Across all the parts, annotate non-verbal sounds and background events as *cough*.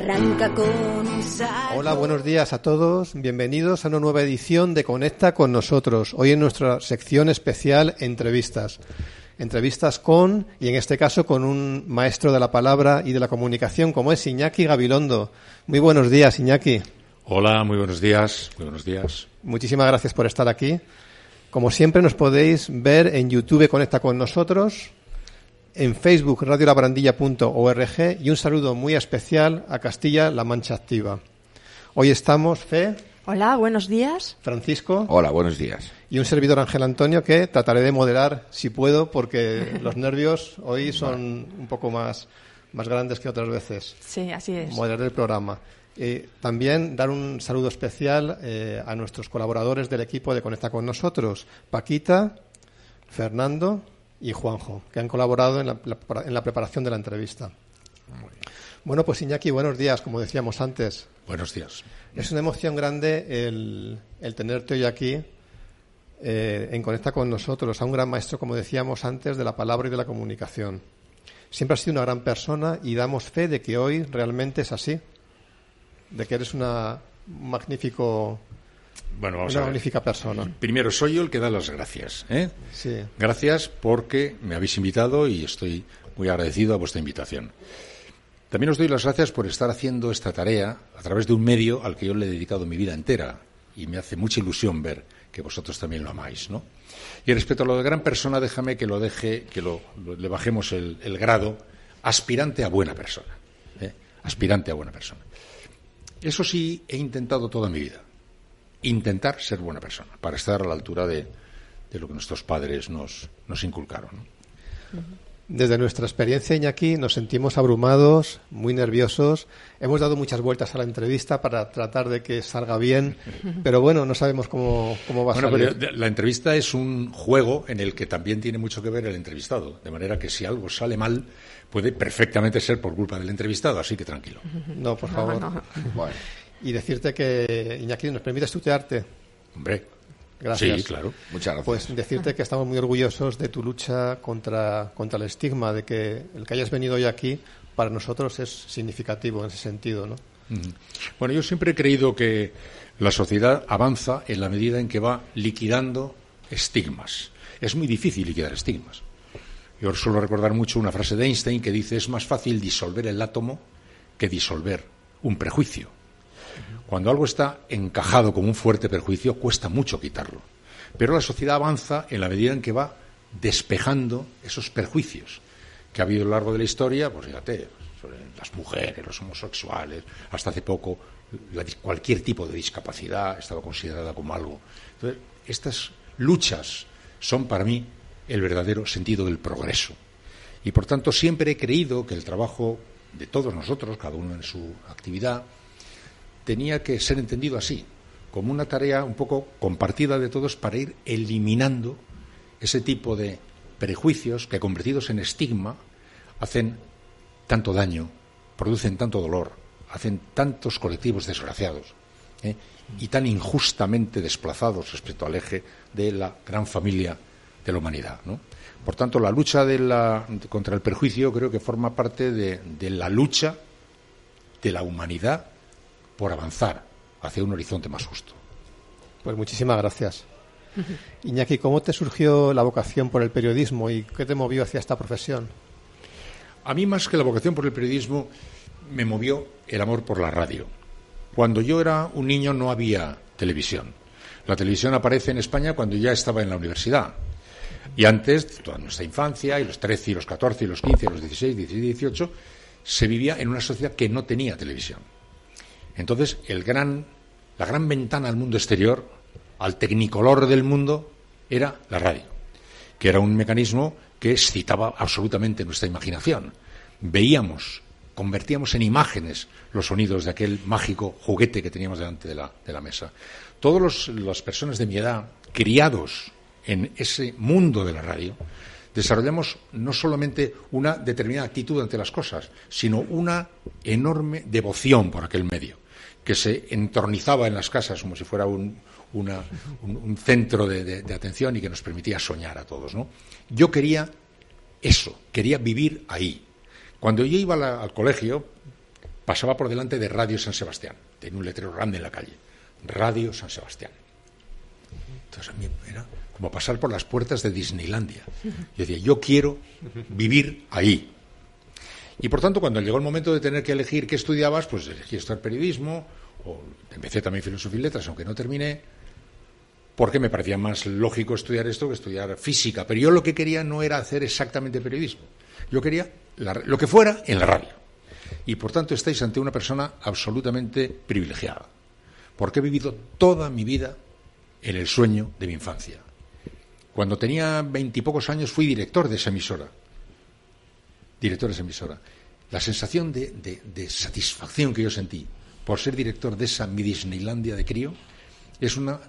arranca con Hola, buenos días a todos. Bienvenidos a una nueva edición de Conecta con nosotros. Hoy en nuestra sección especial Entrevistas. Entrevistas con, y en este caso con un maestro de la palabra y de la comunicación como es Iñaki Gabilondo. Muy buenos días, Iñaki. Hola, muy buenos días. Muy buenos días. Muchísimas gracias por estar aquí. Como siempre nos podéis ver en YouTube Conecta con nosotros, en Facebook radiolabrandilla.org y un saludo muy especial a Castilla-La Mancha Activa. Hoy estamos, Fe. Hola, buenos días. Francisco. Hola, buenos días. Y un servidor Ángel Antonio que trataré de moderar si puedo porque *laughs* los nervios hoy son un poco más, más grandes que otras veces. Sí, así es. Moderar el programa. Eh, también dar un saludo especial eh, a nuestros colaboradores del equipo de Conecta con nosotros, Paquita, Fernando y Juanjo, que han colaborado en la, en la preparación de la entrevista. Bueno, pues Iñaki, buenos días, como decíamos antes. Buenos días. Es una emoción grande el, el tenerte hoy aquí eh, en Conecta con nosotros, a un gran maestro, como decíamos antes, de la palabra y de la comunicación. Siempre has sido una gran persona y damos fe de que hoy realmente es así, de que eres una magnífico bueno, vamos una a ver. magnífica persona. Primero, soy yo el que da las gracias. ¿eh? Sí. Gracias porque me habéis invitado y estoy muy agradecido a vuestra invitación. También os doy las gracias por estar haciendo esta tarea a través de un medio al que yo le he dedicado mi vida entera y me hace mucha ilusión ver que vosotros también lo amáis, ¿no? Y respecto a lo de gran persona, déjame que lo deje, que lo, lo- le bajemos el, el grado aspirante a buena persona, ¿eh? aspirante a buena persona. Eso sí he intentado toda mi vida, intentar ser buena persona para estar a la altura de, de lo que nuestros padres nos, nos inculcaron. ¿no? Desde nuestra experiencia, Iñaki, nos sentimos abrumados, muy nerviosos. Hemos dado muchas vueltas a la entrevista para tratar de que salga bien, *laughs* pero bueno, no sabemos cómo, cómo va a Bueno, salir. pero la entrevista es un juego en el que también tiene mucho que ver el entrevistado, de manera que si algo sale mal puede perfectamente ser por culpa del entrevistado, así que tranquilo. No, por favor. no. Bueno, Y decirte que, Iñaki, ¿nos permites tutearte? Hombre, Gracias. sí, claro. muchas gracias. Pues decirte que estamos muy orgullosos de tu lucha contra, contra el estigma, de que el que hayas venido hoy aquí para nosotros es significativo en ese sentido, ¿no? Bueno, yo siempre he creído que la sociedad avanza en la medida en que va liquidando estigmas. Es muy difícil liquidar estigmas. Yo suelo recordar mucho una frase de Einstein que dice es más fácil disolver el átomo que disolver un prejuicio. Cuando algo está encajado como un fuerte prejuicio, cuesta mucho quitarlo. Pero la sociedad avanza en la medida en que va despejando esos prejuicios que ha habido a lo largo de la historia, pues fíjate, las mujeres, los homosexuales, hasta hace poco cualquier tipo de discapacidad estaba considerada como algo. Entonces, estas luchas son para mí el verdadero sentido del progreso. Y por tanto siempre he creído que el trabajo de todos nosotros, cada uno en su actividad, tenía que ser entendido así, como una tarea un poco compartida de todos para ir eliminando ese tipo de prejuicios que convertidos en estigma hacen tanto daño, producen tanto dolor, hacen tantos colectivos desgraciados ¿eh? y tan injustamente desplazados respecto al eje de la gran familia de la humanidad. Por tanto, la lucha contra el perjuicio creo que forma parte de la lucha de la humanidad por avanzar hacia un horizonte más justo. Pues muchísimas gracias. *laughs* Iñaki, ¿cómo te surgió la vocación por el periodismo y qué te movió hacia esta profesión? A mí más que la vocación por el periodismo me movió el amor por la radio. Cuando yo era un niño no había televisión. La televisión aparece en España cuando ya estaba en la universidad. Y antes, toda nuestra infancia, y los 13, y los 14, y los 15, y los 16, 17, 18, se vivía en una sociedad que no tenía televisión. Entonces, la gran ventana al mundo exterior, al tecnicolor del mundo, era la radio, que era un mecanismo que excitaba absolutamente nuestra imaginación. Veíamos, convertíamos en imágenes los sonidos de aquel mágico juguete que teníamos delante de la, de la mesa. Todas las personas de mi edad, criados en ese mundo de la radio, desarrollamos no solamente una determinada actitud ante las cosas, sino una enorme devoción por aquel medio, que se entornizaba en las casas como si fuera un, una- un- centro de, atención y que nos permitía soñar a todos. Yo quería eso, quería vivir ahí. Cuando yo iba al colegio, pasaba por delante de Radio San Sebastián. Tenía un letrero grande en la calle. Radio San Sebastián. Entonces a mí era como pasar por las puertas de Disneylandia. Yo decía, yo quiero vivir ahí. Y por tanto, cuando llegó el momento de tener que elegir qué estudiabas, pues elegí estudiar periodismo, o empecé también filosofía y letras, aunque no terminé, porque me parecía más lógico estudiar esto que estudiar física. Pero yo lo que quería no era hacer exactamente periodismo. Yo quería lo que fuera en la radio. Y por tanto estáis ante una persona absolutamente privilegiada. Porque he vivido toda mi vida en el sueño de mi infancia. Cuando tenía veintipocos años fui director de esa emisora. Director de esa emisora. La sensación de, satisfacción que yo sentí por ser director de esa mi Disneylandia de crío es una,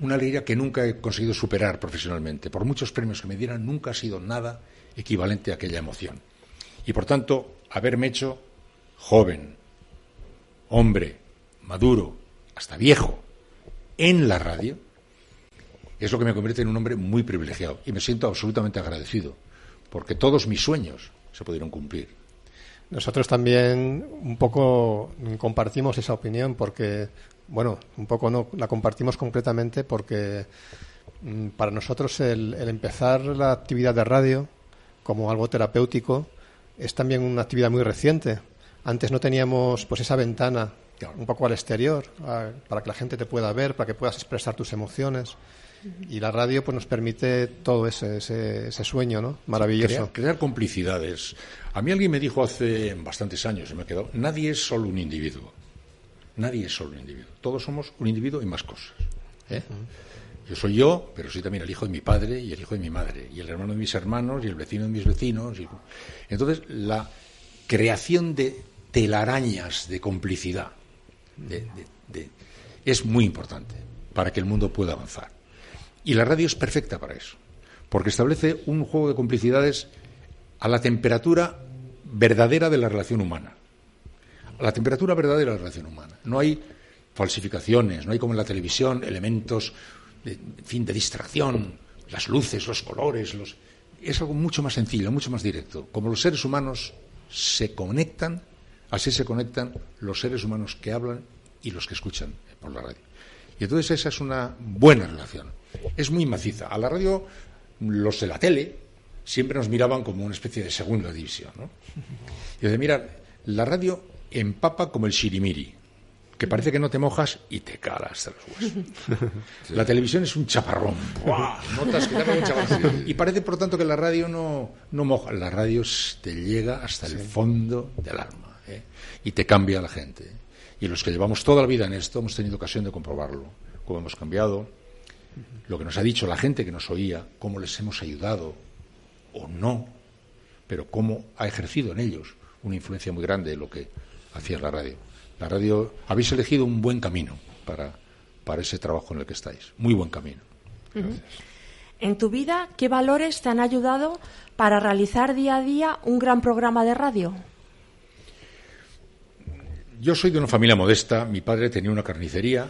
una alegría que nunca he conseguido superar profesionalmente. Por muchos premios que me dieran, nunca ha sido nada equivalente a aquella emoción. Y por tanto, haberme hecho joven, hombre, maduro, hasta viejo, en la radio, es lo que me convierte en un hombre muy privilegiado. Y me siento absolutamente agradecido, porque todos mis sueños se pudieron cumplir. Nosotros también un poco compartimos esa opinión, porque, bueno, un poco no la compartimos completamente, porque mm, para nosotros el, empezar la actividad de radio como algo terapéutico es también una actividad muy reciente. Antes no teníamos pues esa ventana un poco al exterior para que la gente te pueda ver, para que puedas expresar tus emociones. Y la radio pues nos permite todo ese, ese, sueño, ¿no? Maravilloso. Crear, complicidades. A mí alguien me dijo hace bastantes años, y me ha quedado, nadie es solo un individuo. Nadie es solo un individuo. Todos somos un individuo y más cosas. ¿eh? Yo soy yo, pero soy también el hijo de mi padre y el hijo de mi madre, y el hermano de mis hermanos y el vecino de mis vecinos. Entonces, la creación de telarañas de complicidad es muy importante para que el mundo pueda avanzar. Y la radio es perfecta para eso, porque establece un juego de complicidades a la temperatura verdadera de la relación humana. A la temperatura verdadera de la relación humana. No hay falsificaciones, no hay como en la televisión elementos de, fin, de distracción, las luces, los colores, es algo mucho más sencillo, mucho más directo. Como los seres humanos se conectan, así se conectan los seres humanos que hablan y los que escuchan por la radio. Y entonces esa es una buena relación. Es muy maciza. A la radio, los de la tele siempre nos miraban como una especie de segunda división. ¿no? Y de mira, la radio empapa como el shirimiri que parece que no te mojas y te calas de los huesos. *laughs* La televisión es un chaparrón. Notas que te un chaparrón. *laughs* Y parece, por tanto, que la radio no, no moja. La radio te llega hasta el fondo del alma ¿eh? y te cambia a la gente. Y los que llevamos toda la vida en esto hemos tenido ocasión de comprobarlo. Cómo hemos cambiado, lo que nos ha dicho la gente que nos oía, cómo les hemos ayudado o no, pero cómo ha ejercido en ellos una influencia muy grande de lo que hacía la radio. La radio, habéis elegido un buen camino para, para ese trabajo en el que estáis. Muy buen camino. En tu vida, ¿qué valores te han ayudado para realizar día a día un gran programa de radio? Yo soy de una familia modesta. Mi padre tenía una carnicería,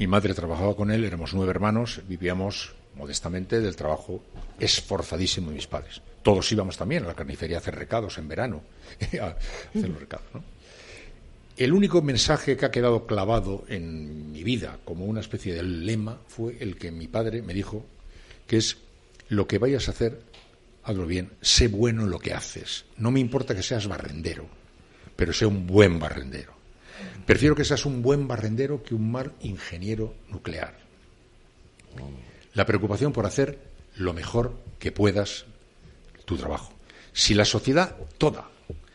mi madre trabajaba con él, éramos nueve hermanos, vivíamos modestamente del trabajo esforzadísimo de mis padres. Todos íbamos también a la carnicería a hacer recados en verano, *laughs* a hacer los recados. El único mensaje que ha quedado clavado en mi vida como una especie de lema fue el que mi padre me dijo, que es lo que vayas a hacer, hazlo bien, sé bueno en lo que haces. No me importa que seas barrendero, pero sé un buen barrendero. Prefiero que seas un buen barrendero que un mal ingeniero nuclear. La preocupación por hacer lo mejor que puedas tu trabajo. Si la sociedad toda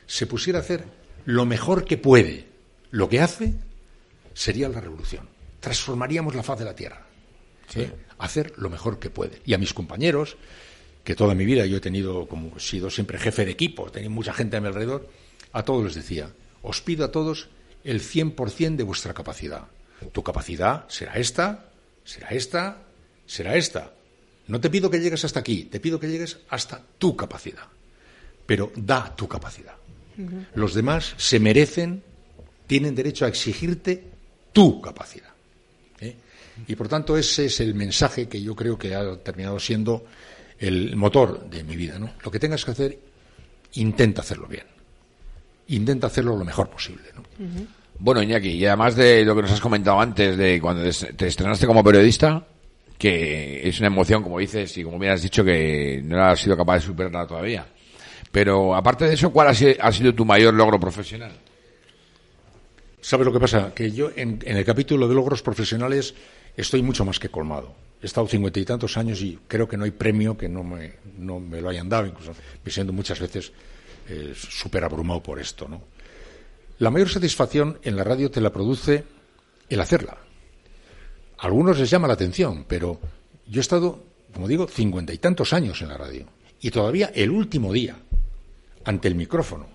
se pusiera a hacer lo mejor que puede lo que hace sería la revolución. Transformaríamos la faz de la Tierra. ¿eh? Hacer lo mejor que puede. Y a mis compañeros, que toda mi vida yo he tenido, como he sido siempre jefe de equipo, tenía mucha gente a mi alrededor, a todos les decía, os pido a todos el 100% de vuestra capacidad. Tu capacidad será esta, será esta, será esta. No te pido que llegues hasta aquí, te pido que llegues hasta tu capacidad. Pero da tu capacidad. Los demás se merecen tienen derecho a exigirte tu capacidad. ¿eh? Y por tanto ese es el mensaje que yo creo que ha terminado siendo el motor de mi vida. ¿no? Lo que tengas que hacer, intenta hacerlo bien. Intenta hacerlo lo mejor posible. ¿no? Bueno, Iñaki, y además de lo que nos has comentado antes de cuando te estrenaste como periodista, que es una emoción, como dices, y como bien has dicho, que no has sido capaz de superarla todavía. Pero aparte de eso, ¿cuál ha sido, tu mayor logro profesional? ¿Sabes lo que pasa? Que yo en, el capítulo de logros profesionales estoy mucho más que colmado. He estado cincuenta y tantos años y creo que no hay premio que no me, no me lo hayan dado, incluso me siento muchas veces eh, súper abrumado por esto, ¿no? La mayor satisfacción en la radio te la produce el hacerla. A algunos les llama la atención, pero yo he estado, como digo, cincuenta y tantos años en la radio. Y todavía el último día, ante el micrófono,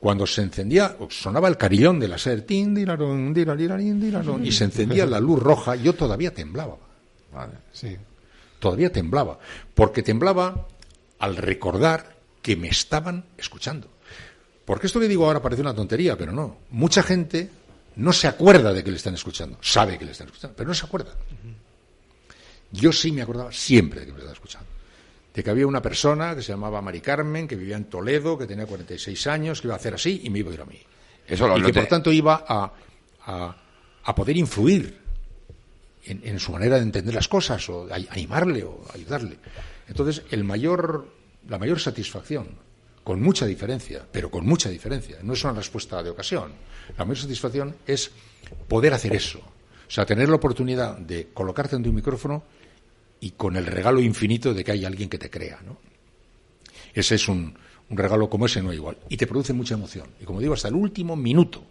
cuando se encendía, sonaba el carillón de la SER, y se encendía la luz roja, yo todavía temblaba. sí. Todavía temblaba. Porque temblaba al recordar que me estaban escuchando. Porque esto que digo ahora parece una tontería, pero no. Mucha gente no se acuerda de que le están escuchando. Sabe que le están escuchando, pero no se acuerda. Yo sí me acordaba siempre de que me estaba escuchando. De que había una persona que se llamaba Mari Carmen, que vivía en Toledo, que tenía 46 años, que iba a hacer así y me iba a ir a mí. Eso y que por tanto iba a, a, poder influir en, en, su manera de entender las cosas, o animarle o ayudarle. Entonces, el mayor, la mayor satisfacción con mucha diferencia, pero con mucha diferencia. No es una respuesta de ocasión. La mayor satisfacción es poder hacer eso. O sea, tener la oportunidad de colocarte ante un micrófono y con el regalo infinito de que hay alguien que te crea. ¿no? Ese es un, un regalo como ese, no igual. Y te produce mucha emoción. Y como digo, hasta el último minuto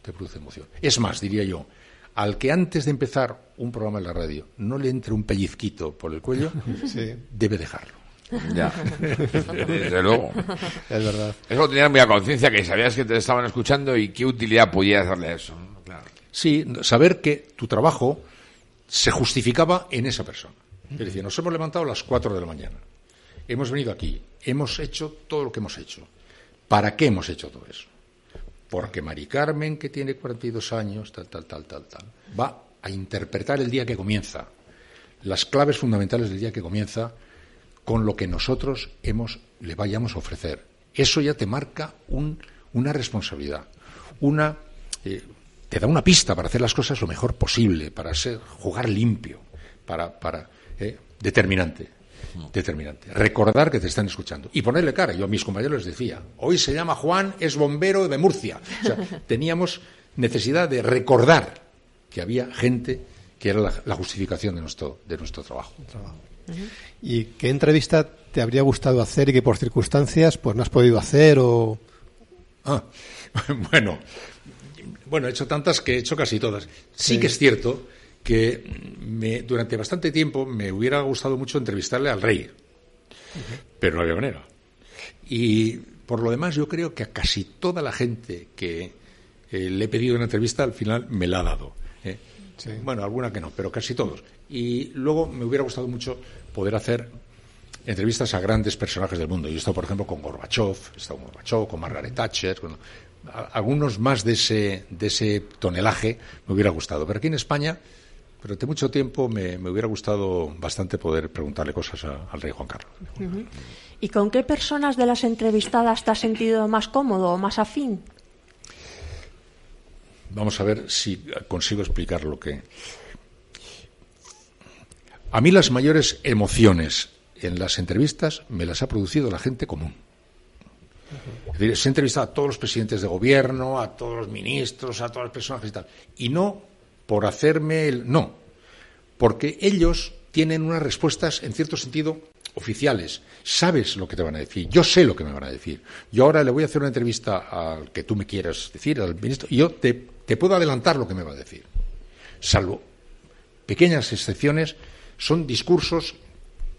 te produce emoción. Es más, diría yo, al que antes de empezar un programa en la radio no le entre un pellizquito por el cuello, *laughs* debe dejarlo. Ya, *laughs* desde luego. Es verdad. Eso tenías muy a conciencia, que sabías que te estaban escuchando y qué utilidad podía hacerle eso. Sí, saber que tu trabajo se justificaba en esa persona. Es decir, nos hemos levantado a las 4 de la mañana. Hemos venido aquí, hemos hecho todo lo que hemos hecho. ¿Para qué hemos hecho todo eso? Porque Mari Carmen, que tiene 42 años, tal, tal, tal, tal, tal, va a interpretar el día que comienza, las claves fundamentales del día que comienza, con lo que nosotros hemos, le vayamos a ofrecer. Eso ya te marca una responsabilidad, una, eh, te da una pista para hacer las cosas lo mejor posible, para ser, jugar limpio, para, para eh, determinante, determinante. Recordar que te están escuchando y ponerle cara. Yo a mis compañeros les decía, hoy se llama Juan, es bombero de Murcia. O sea, *laughs* teníamos necesidad de recordar que había gente que era la, justificación de nuestro, de nuestro trabajo. ¿Y qué entrevista te habría gustado hacer y que por circunstancias pues no has podido hacer o...? Ah, *laughs* bueno, bueno, he hecho tantas que he hecho casi todas. Sí, que es cierto que me, durante bastante tiempo me hubiera gustado mucho entrevistarle al rey, pero no había manera. Y por lo demás yo creo que a casi toda la gente que eh, le he pedido una entrevista al final me la ha dado. ¿Eh? Bueno, alguna que no, pero casi todos. Y luego me hubiera gustado mucho poder hacer entrevistas a grandes personajes del mundo. Yo he estado, por ejemplo, con Gorbachev, he estado con Gorbachev, con Margaret Thatcher, algunos más de ese, de ese tonelaje me hubiera gustado. Pero aquí en España, durante mucho tiempo me, hubiera gustado bastante poder preguntarle cosas al rey Juan Carlos. ¿Y con qué personas de las entrevistadas te has sentido más cómodo o más afín? Vamos a ver si consigo explicar lo que. A mí las mayores emociones en las entrevistas me las ha producido la gente común. Es decir, se ha entrevistado a todos los presidentes de gobierno, a todos los ministros, a todas las personas y tal. Y no por hacerme el. No. Porque ellos tienen unas respuestas, en cierto sentido, oficiales. Sabes lo que te van a decir. Yo sé lo que me van a decir. Yo ahora le voy a hacer una entrevista al que tú me quieras decir, al ministro, y yo te te puedo adelantar lo que me va a decir. Salvo pequeñas excepciones, son discursos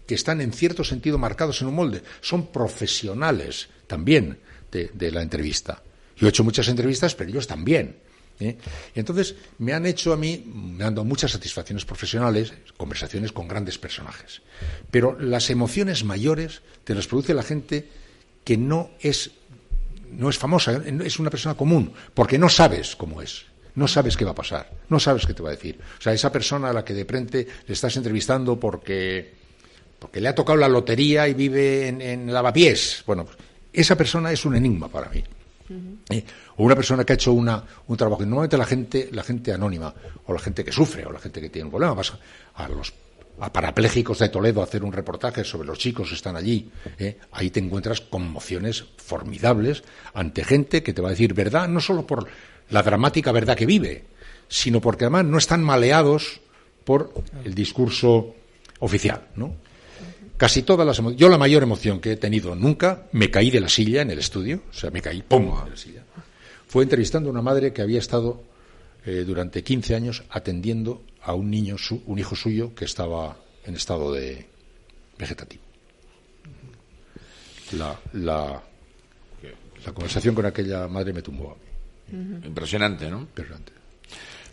que están en cierto sentido marcados en un molde. Son profesionales también de, la entrevista. Yo he hecho muchas entrevistas, pero ellos también. ¿eh? Y entonces me han hecho a mí, me han dado muchas satisfacciones profesionales, conversaciones con grandes personajes. Pero las emociones mayores te las produce la gente que no es no es famosa, es una persona común, porque no sabes cómo es, no sabes qué va a pasar, no sabes qué te va a decir. O sea, esa persona a la que de frente le estás entrevistando porque, porque le ha tocado la lotería y vive en, en lavapiés, bueno, pues, esa persona es un enigma para mí. Eh, o una persona que ha hecho una, un trabajo. Y normalmente la gente, la gente anónima, o la gente que sufre, o la gente que tiene un problema, vas a los a parapléjicos de Toledo hacer un reportaje sobre los chicos que están allí. ¿eh? Ahí te encuentras conmociones formidables ante gente que te va a decir verdad, no solo por la dramática verdad que vive, sino porque además no están maleados por el discurso oficial, ¿no? Casi todas las yo la mayor emoción que he tenido nunca, me caí de la silla en el estudio, o sea, me caí, ¡pum!, de la silla. Fue entrevistando a una madre que había estado eh, durante 15 años atendiendo a un niño, un hijo suyo, que estaba en estado de vegetativo. La, la, la conversación con aquella madre me tumbó a mí. Impresionante, ¿no? Impresionante.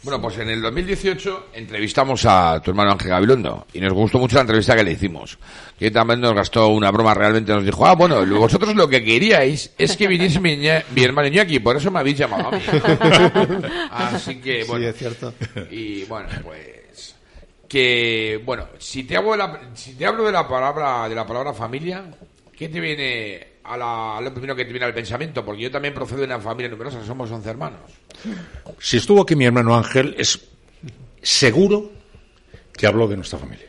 Bueno, pues en el 2018 entrevistamos a tu hermano Ángel Gabilondo y nos gustó mucho la entrevista que le hicimos. Que también nos gastó una broma, realmente nos dijo, ah, bueno, vosotros lo que queríais es que viniese mi, mi hermano Iñaki, por eso me habéis llamado a mí. *laughs* Así que, bueno. Sí, es cierto. Y bueno, pues que bueno, si te hablo de la, si te hablo de la palabra de la palabra familia, ¿qué te viene a, lo primero que te viene al pensamiento? Porque yo también procedo de una familia numerosa, somos 11 hermanos. Si estuvo aquí mi hermano Ángel, es seguro que habló de nuestra familia.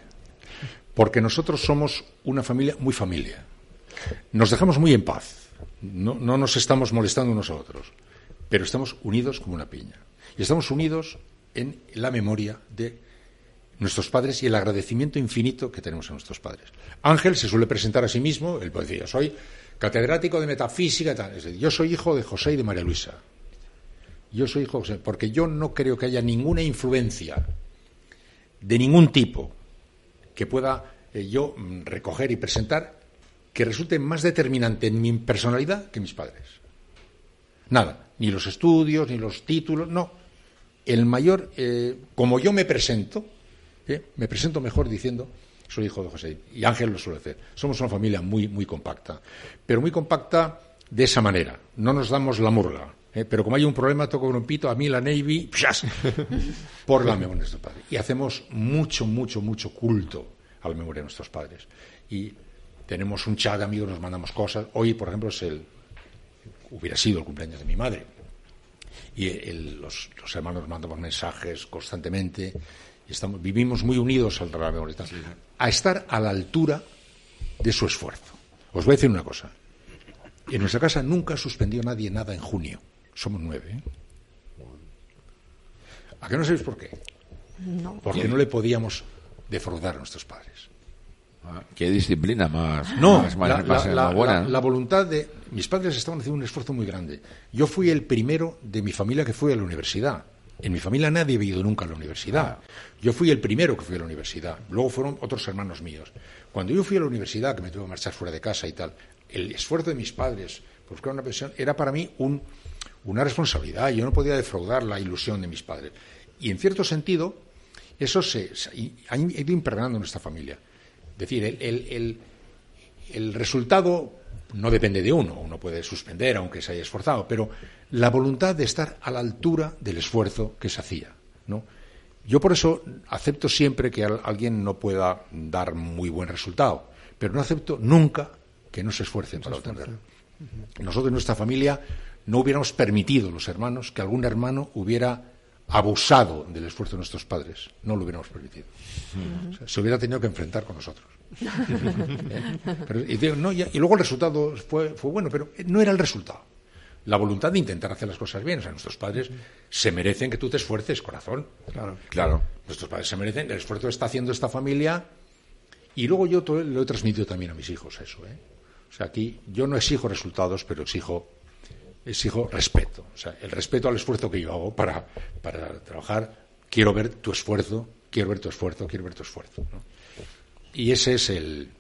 Porque nosotros somos una familia muy familia. Nos dejamos muy en paz. No, no nos estamos molestando unos a otros. Pero estamos unidos como una piña. Y estamos unidos en la memoria de nuestros padres y el agradecimiento infinito que tenemos a nuestros padres. Ángel se suele presentar a sí mismo, él puede decir, soy catedrático de metafísica y tal. Yo soy hijo de José y de María Luisa. Yo soy hijo de José, porque yo no creo que haya ninguna influencia de ningún tipo que pueda eh, yo mm, recoger y presentar que resulte más determinante en mi personalidad que mis padres. Nada, ni los estudios, ni los títulos, no. El mayor, eh, como yo me presento, eh, me presento mejor diciendo soy hijo de José. Y Ángel lo suele hacer. Somos una familia muy, muy compacta. Pero muy compacta de esa manera. No nos damos la murga. ¿eh? Pero como hay un problema, toco un pito, a mí la Navy, *laughs* por la memoria de nuestros padres. Y hacemos mucho, mucho, mucho culto a la memoria de nuestros padres. Y tenemos un chat de amigos, nos mandamos cosas. Hoy, por ejemplo, es el, hubiera sido el cumpleaños de mi madre. Y los, los hermanos mandamos mensajes constantemente estamos, vivimos muy unidos al la memoria, a estar a la altura de su esfuerzo. Os voy a decir una cosa. En nuestra casa nunca suspendió nadie nada en junio. Somos nueve. ¿eh? ¿A qué no sabéis por qué? Porque no le podíamos defraudar a nuestros padres. Ah, qué disciplina más. No, más, la, voluntad de. Mis padres estaban haciendo un esfuerzo muy grande. Yo fui el primero de mi familia que fue a la universidad. En mi familia nadie había ido nunca a la universidad. Yo fui el primero que fui a la universidad. Luego fueron otros hermanos míos. Cuando yo fui a la universidad, que me tuve que marchar fuera de casa y tal, el esfuerzo de mis padres por buscar una pensión era para mí una responsabilidad. Yo no podía defraudar la ilusión de mis padres. Y en cierto sentido, eso se, ha ido impregnando en nuestra familia. Es decir, el, el resultado no depende de uno, uno puede suspender aunque se haya esforzado, pero la voluntad de estar a la altura del esfuerzo que se hacía. ¿no? Yo por eso acepto siempre que alguien no pueda dar muy buen resultado, pero no acepto nunca que no se esfuercen para obtenerlo. Nosotros en nuestra familia no hubiéramos permitido, los hermanos, que algún hermano hubiera abusado del esfuerzo de nuestros padres. No lo hubiéramos permitido. se hubiera tenido que enfrentar con nosotros. *laughs* y, luego el resultado fue, fue bueno, pero no era el resultado. La voluntad de intentar hacer las cosas bien. O sea, nuestros padres se merecen que tú te esfuerces, corazón. Claro. claro. Nuestros padres se merecen el esfuerzo que está haciendo esta familia. Y luego yo lo he transmitido también a mis hijos, eso. ¿eh? O sea, aquí yo no exijo resultados, pero exijo, exijo respeto. O sea, el respeto al esfuerzo que yo hago para, para trabajar. Quiero ver tu esfuerzo, quiero ver tu esfuerzo, quiero ver tu esfuerzo. Y ese es el,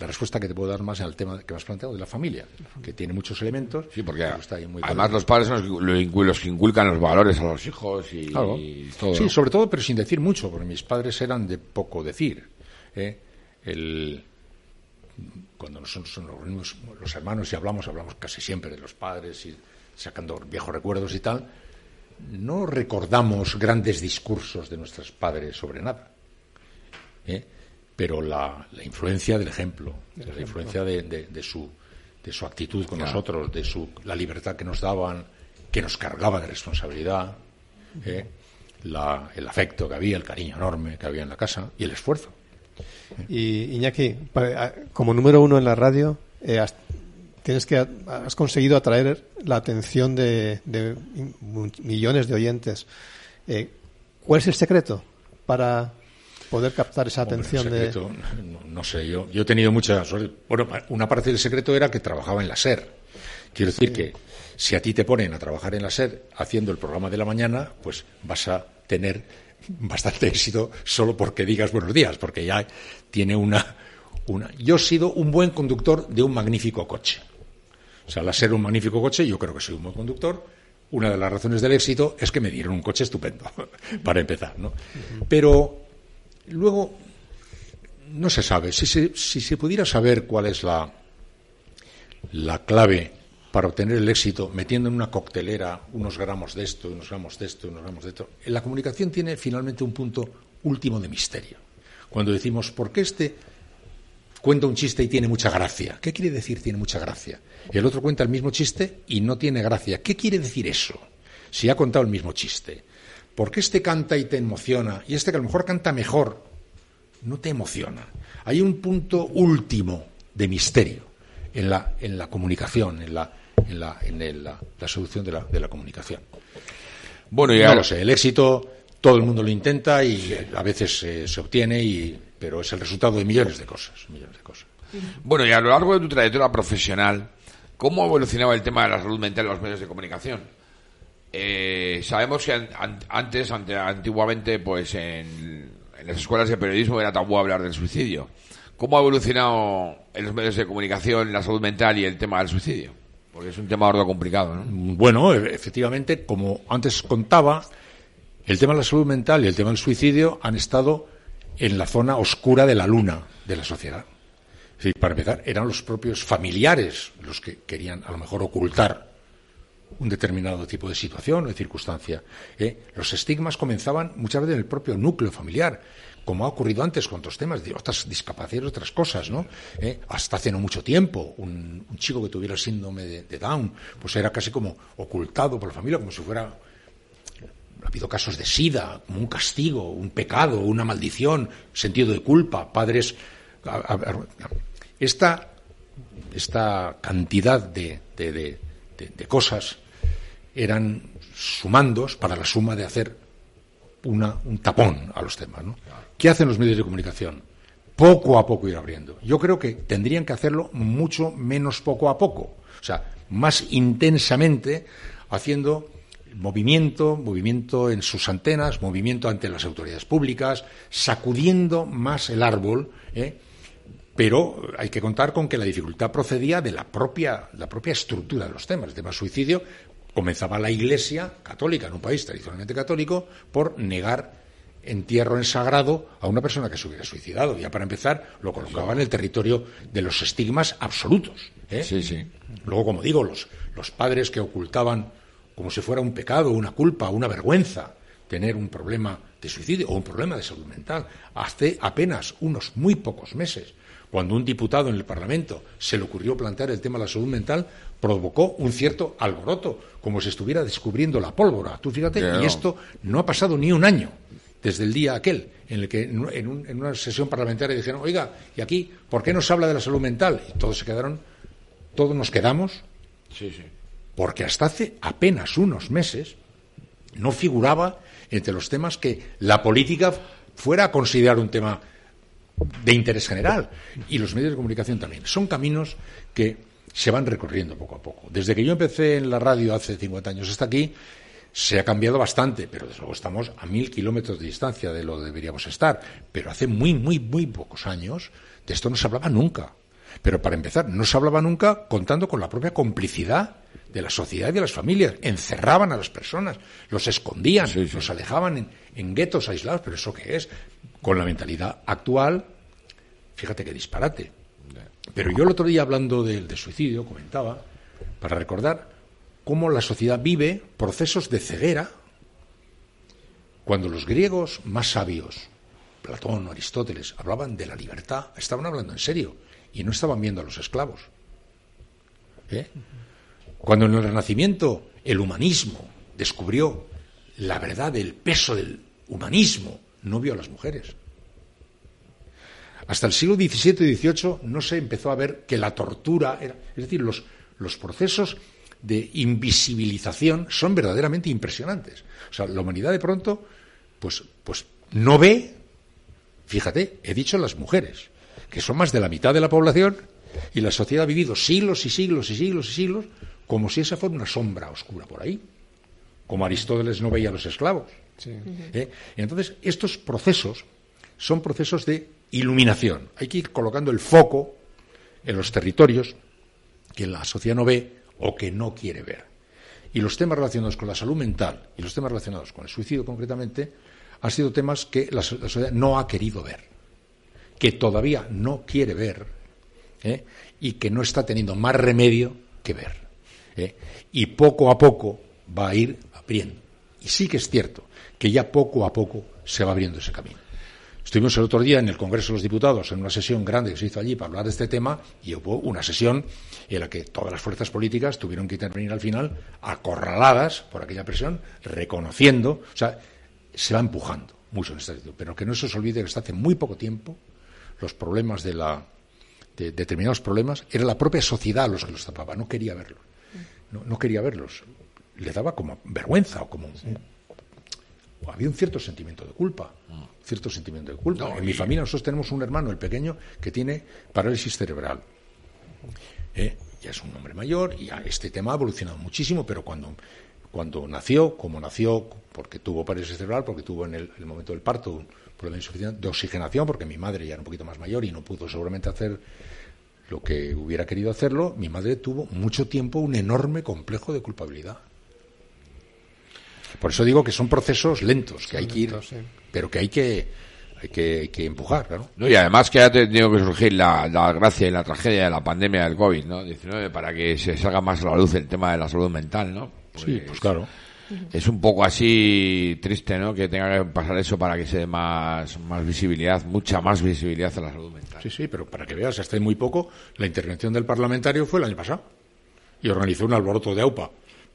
la respuesta que te puedo dar más al tema que me has planteado de la familia, que tiene muchos elementos. Sí, porque además los padres son los que inculcan los valores a los hijos y, todo. Sí, sobre todo, pero sin decir mucho, porque mis padres eran de poco decir. ¿eh? cuando nosotros nos reunimos los hermanos y hablamos, hablamos casi siempre de los padres y sacando viejos recuerdos y tal, no recordamos grandes discursos de nuestros padres sobre nada. ¿Eh? pero la, influencia del ejemplo, la influencia de, su, de su actitud con nosotros, de su, la libertad que nos daban, que nos cargaba de responsabilidad, ¿eh? el afecto que había, el cariño enorme que había en la casa y el esfuerzo. Y Iñaki, como número uno en la radio, eh, has, tienes que has conseguido atraer la atención de, millones de oyentes. Eh, ¿Cuál es el secreto para poder captar esa atención de no, sé yo yo he tenido mucha suerte. Bueno una parte del secreto era que trabajaba en la SER. Quiero decir que si a ti te ponen a trabajar en la SER haciendo el programa de la mañana pues vas a tener bastante *laughs* éxito solo porque digas buenos días porque ya tiene una una yo he sido un buen conductor de un magnífico coche. O sea la SER un magnífico coche yo creo que soy un buen conductor. Una de las razones del éxito es que me dieron un coche estupendo, *laughs* para empezar, ¿no? Pero Luego, no se sabe. Si se, si se pudiera saber cuál es la, la clave para obtener el éxito metiendo en una coctelera unos gramos de esto, unos gramos de esto, unos gramos de esto. La comunicación tiene finalmente un punto último de misterio. Cuando decimos, ¿por qué este cuenta un chiste y tiene mucha gracia? ¿Qué quiere decir tiene mucha gracia? El otro cuenta el mismo chiste y no tiene gracia. ¿Qué quiere decir eso? Si ha contado el mismo chiste. ¿Por qué este canta y te emociona y este que a lo mejor canta mejor no te emociona? Hay un punto último de misterio en la, en la comunicación, en la, en la, en la, solución de la, de la comunicación. Bueno, ya lo sé, el éxito todo el mundo lo intenta y a veces se obtiene, y, pero es el resultado de millones de cosas, millones de cosas. Bueno, y a lo largo de tu trayectoria profesional, ¿cómo ha evolucionado el tema de la salud mental en los medios de comunicación? Eh, sabemos que antes, antiguamente, pues en, las escuelas de periodismo era tabú hablar del suicidio. ¿Cómo ha evolucionado en los medios de comunicación la salud mental y el tema del suicidio? Porque es un tema complicado, ¿no? Bueno, e, efectivamente, como antes contaba, el tema de la salud mental y el tema del suicidio han estado en la zona oscura de la luna de la sociedad. para empezar, eran los propios familiares los que querían a lo mejor ocultar un determinado tipo de situación o de circunstancia. ¿eh? Los estigmas comenzaban muchas veces en el propio núcleo familiar, como ha ocurrido antes con otros temas de otras discapacidades, otras cosas, ¿no? ¿Eh? Hasta hace no mucho tiempo, un, chico que tuviera el síndrome de, Down, pues era casi como ocultado por la familia, como si fuera ha habido casos de sida, como un castigo, un pecado, una maldición, sentido de culpa, padres. Esta, esta cantidad de, cosas eran sumandos para la suma de hacer una, un tapón a los temas. ¿no? ¿Qué hacen los medios de comunicación? Poco a poco ir abriendo. Yo creo que tendrían que hacerlo mucho menos poco a poco. O sea, más intensamente haciendo movimiento, movimiento en sus antenas, movimiento ante las autoridades públicas, sacudiendo más el árbol, ¿eh? Pero hay que contar con que la dificultad procedía de la propia, la propia estructura de los temas. El tema suicidio comenzaba la Iglesia católica, en un país tradicionalmente católico, por negar entierro en sagrado a una persona que se hubiera suicidado. Ya para empezar, lo colocaba en el territorio de los estigmas absolutos. ¿eh? Sí, sí. Luego, como digo, los, los padres que ocultaban como si fuera un pecado, una culpa, una vergüenza tener un problema de suicidio o un problema de salud mental. Hace apenas unos muy pocos meses, cuando un diputado en el Parlamento se le ocurrió plantear el tema de la salud mental, provocó un cierto alboroto, como si estuviera descubriendo la pólvora. Tú fíjate, y esto no ha pasado ni un año desde el día aquel en el que en, una sesión parlamentaria dijeron, oiga, ¿y aquí por qué no se habla de la salud mental? Y todos se quedaron, todos nos quedamos, sí, sí. porque hasta hace apenas unos meses no figuraba entre los temas que la política fuera a considerar un tema de interés general y los medios de comunicación también. Son caminos que se van recorriendo poco a poco. Desde que yo empecé en la radio hace 50 años hasta aquí, se ha cambiado bastante, pero desde luego estamos a mil kilómetros de distancia de lo que deberíamos estar. Pero hace muy, muy, muy pocos años de esto no se hablaba nunca. Pero para empezar, no se hablaba nunca contando con la propia complicidad de la sociedad y de las familias. Encerraban a las personas, los escondían, los alejaban en, en guetos aislados. Pero ¿eso qué es? Con la mentalidad actual, fíjate qué disparate. Pero yo el otro día, hablando del de suicidio, comentaba, para recordar cómo la sociedad vive procesos de ceguera, cuando los griegos más sabios, Platón o Aristóteles, hablaban de la libertad, estaban hablando en serio y no estaban viendo a los esclavos. ¿eh? Cuando en el Renacimiento el humanismo descubrió la verdad del peso del humanismo, no vio a las mujeres. Hasta el siglo XVII y XVIII no se empezó a ver que la tortura era. Es decir, los, los procesos de invisibilización son verdaderamente impresionantes. O sea, la humanidad de pronto, pues, pues no ve, fíjate, he dicho las mujeres, que son más de la mitad de la población, y la sociedad ha vivido siglos y siglos y siglos y siglos como si esa fuera una sombra oscura por ahí, como Aristóteles no veía a los esclavos. ¿Eh? Y entonces, estos procesos son procesos de iluminación. Hay que ir colocando el foco en los territorios que la sociedad no ve o que no quiere ver. Y los temas relacionados con la salud mental y los temas relacionados con el suicidio concretamente han sido temas que la, sociedad no ha querido ver, que todavía no quiere ver ¿eh? y que no está teniendo más remedio que ver. ¿eh? Y poco a poco va a ir abriendo. Y sí que es cierto que ya poco a poco se va abriendo ese camino. Estuvimos el otro día en el Congreso de los Diputados en una sesión grande que se hizo allí para hablar de este tema y hubo una sesión en la que todas las fuerzas políticas tuvieron que intervenir al final acorraladas por aquella presión, reconociendo, o sea, se va empujando mucho en esta situación, pero que no se os olvide que hasta hace muy poco tiempo los problemas de la de determinados problemas era la propia sociedad los que los tapaba, no quería verlos, no, quería verlos, le daba como vergüenza o como había un cierto sentimiento de culpa, cierto sentimiento de culpa. en mi familia nosotros tenemos un hermano, el pequeño, que tiene parálisis cerebral. ¿Eh? Ya es un hombre mayor y este tema ha evolucionado muchísimo, pero cuando, cuando nació, como nació, porque tuvo parálisis cerebral, porque tuvo en el, momento del parto un problema insuficiente de oxigenación, porque mi madre ya era un poquito más mayor y no pudo seguramente hacer lo que hubiera querido hacerlo, mi madre tuvo mucho tiempo un enorme complejo de culpabilidad. Por eso digo que son procesos lentos, que hay que ir, pero que hay que, hay que, empujar, ¿no? Y además que ha tenido que surgir la, gracia y la tragedia de la pandemia del COVID, ¿no? 19 para que se salga más a la luz el tema de la salud mental, ¿no? Sí, pues, pues claro. Es un poco así triste, ¿no? Que tenga que pasar eso para que se dé más, más visibilidad, mucha más visibilidad a la salud mental. Sí, sí, pero para que veas, hasta muy poco, la intervención del parlamentario fue el año pasado. Y organizó un alboroto de AUPA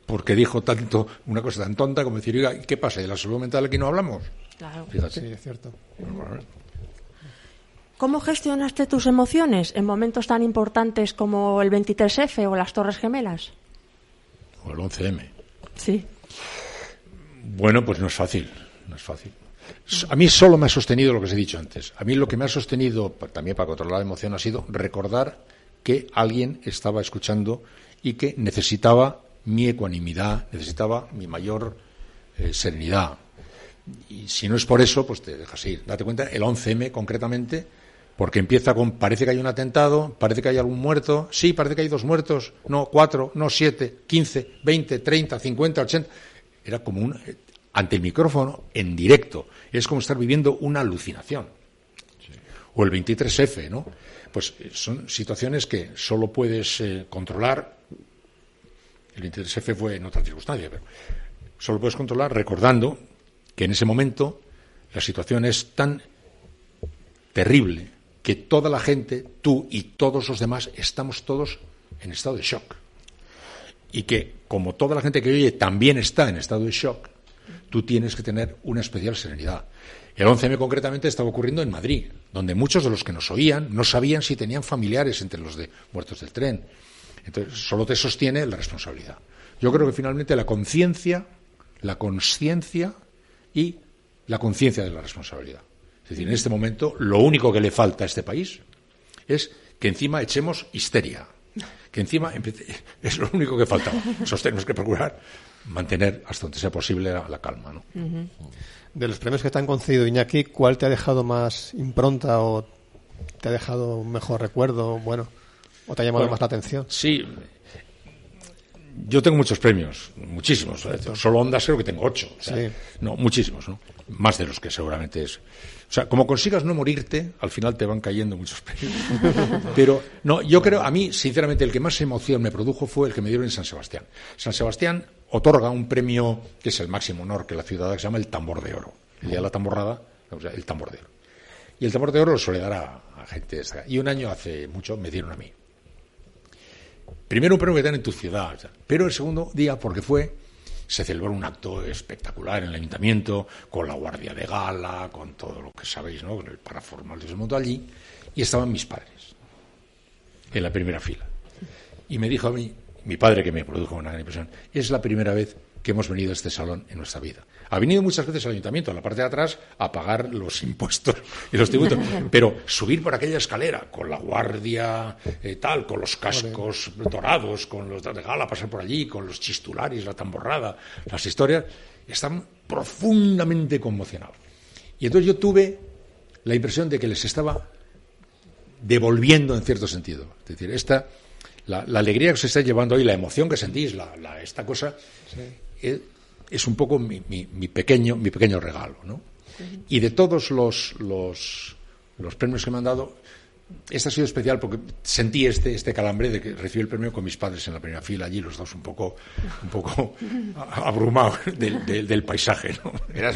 porque dijo tanto una cosa tan tonta como decir, oiga, ¿qué pasa? ¿De la salud mental aquí no hablamos? Claro. Sí, es cierto. ¿Cómo gestionaste tus emociones en momentos tan importantes como el 23F o las Torres Gemelas? O el 11M. Sí. Bueno, pues no es fácil, no es fácil. A mí solo me ha sostenido lo que os he dicho antes. A mí lo que me ha sostenido, también para controlar la emoción, ha sido recordar que alguien estaba escuchando y que necesitaba mi ecuanimidad, necesitaba mi mayor eh, serenidad. Y si no es por eso, pues te dejas ir. Date cuenta, el 11M concretamente, porque empieza con parece que hay un atentado, parece que hay algún muerto, sí, parece que hay dos muertos, no, cuatro, no, siete, quince, veinte, treinta, cincuenta, ochenta. Era como un. ante el micrófono, en directo. Es como estar viviendo una alucinación. O el 23F, ¿no? Pues eh, son situaciones que solo puedes eh, controlar el 23F fue en otra circunstancia, pero solo puedes controlar recordando que en ese momento la situación es tan terrible que toda la gente, tú y todos los demás, estamos todos en estado de shock. Y que, como toda la gente que oye también está en estado de shock, tú tienes que tener una especial serenidad. El 11M concretamente estaba ocurriendo en Madrid, donde muchos de los que nos oían no sabían si tenían familiares entre los de muertos del tren, entonces, solo te sostiene la responsabilidad. Yo creo que finalmente la conciencia, la conciencia y la conciencia de la responsabilidad. Es decir, en este momento lo único que le falta a este país es que encima echemos histeria. Que encima *laughs* es lo único que falta. Nosotros tenemos que procurar mantener hasta donde sea posible la, calma. ¿no? De los premios que te han concedido, Iñaki, ¿cuál te ha dejado más impronta o te ha dejado un mejor recuerdo? Bueno. ¿O te ha llamado más la atención? Sí. Yo tengo muchos premios, muchísimos. Solo Ondas creo que tengo ocho. No, muchísimos, ¿no? Más de los que seguramente es. O sea, como consigas no morirte, al final te van cayendo muchos premios. *laughs* Pero, no, yo creo, a mí, sinceramente, el que más emoción me produjo fue el que me dieron en San Sebastián. San Sebastián otorga un premio que es el máximo honor que la ciudad que se llama el Tambor de Oro. El día de la tamborrada, o sea, el Tambor de Oro. Y el Tambor de Oro lo suele dar a, gente. Y un año hace mucho me dieron a mí. primero un premio que te dan en tu ciudad, pero el segundo día porque fue se celebró un acto espectacular en el ayuntamiento, con la guardia de gala, con todo lo que sabéis, ¿no? El paraformal de ese mundo allí, y estaban mis padres, en la primera fila. Y me dijo a mí, mi padre, que me produjo una gran impresión, es la primera vez que hemos venido a este salón en nuestra vida. Ha venido muchas veces al ayuntamiento, a la parte de atrás, a pagar los *laughs* impuestos y los tributos, *laughs* pero subir por aquella escalera con la guardia eh, tal, con los cascos dorados, con los de gala, pasar por allí, con los chistulares, la tamborrada, las historias, están profundamente conmocionados. Y entonces yo tuve la impresión de que les estaba devolviendo en cierto sentido. Es decir, esta, la, alegría que se está llevando hoy, la emoción que sentís, la, esta cosa, es un poco mi, mi, pequeño, mi pequeño regalo. ¿no? Y de todos los, los, los premios que me han dado, este ha sido especial porque sentí este, este calambre de que recibí el premio con mis padres en la primera fila, allí los dos un poco, un poco *laughs* abrumados del, del, paisaje. ¿no? Era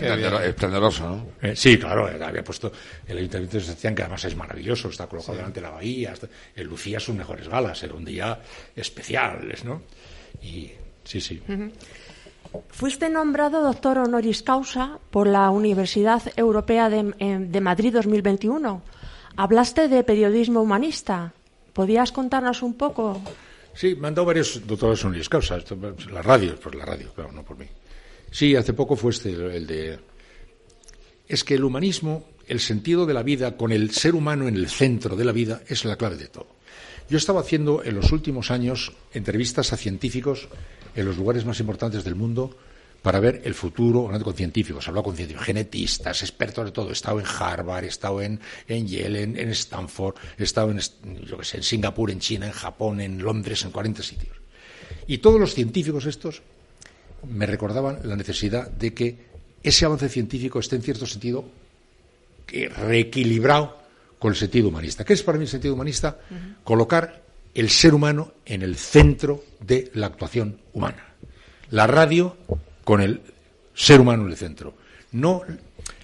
esplendoroso, ¿no? Eh, sí, claro, había puesto el ayuntamiento de Sebastián, que además es maravilloso, está colocado delante de la bahía, el lucía sus mejores galas, era un día especial, ¿no? Y sí, sí. Fuiste nombrado doctor honoris causa por la Universidad Europea de, de Madrid 2021. Hablaste de periodismo humanista. ¿Podías contarnos un poco? Sí, me han dado varios doctores honoris causa. La radio, por la radio, claro, no por mí. Sí, hace poco fue este el de. Es que el humanismo, el sentido de la vida, con el ser humano en el centro de la vida, es la clave de todo. Yo estaba haciendo en los últimos años entrevistas a científicos en los lugares más importantes del mundo para ver el futuro, hablando con científicos, hablado con científicos, genetistas, expertos de todo. He estado en Harvard, he estado en, en Yale, en, Stanford, he estado en, yo que sé, en Singapur, en China, en Japón, en Londres, en 40 sitios. Y todos los científicos estos me recordaban la necesidad de que ese avance científico esté en cierto sentido reequilibrado con el sentido humanista. ¿Qué es para mí el sentido humanista? Colocar el ser humano en el centro de la actuación humana. La radio con el ser humano en el centro. No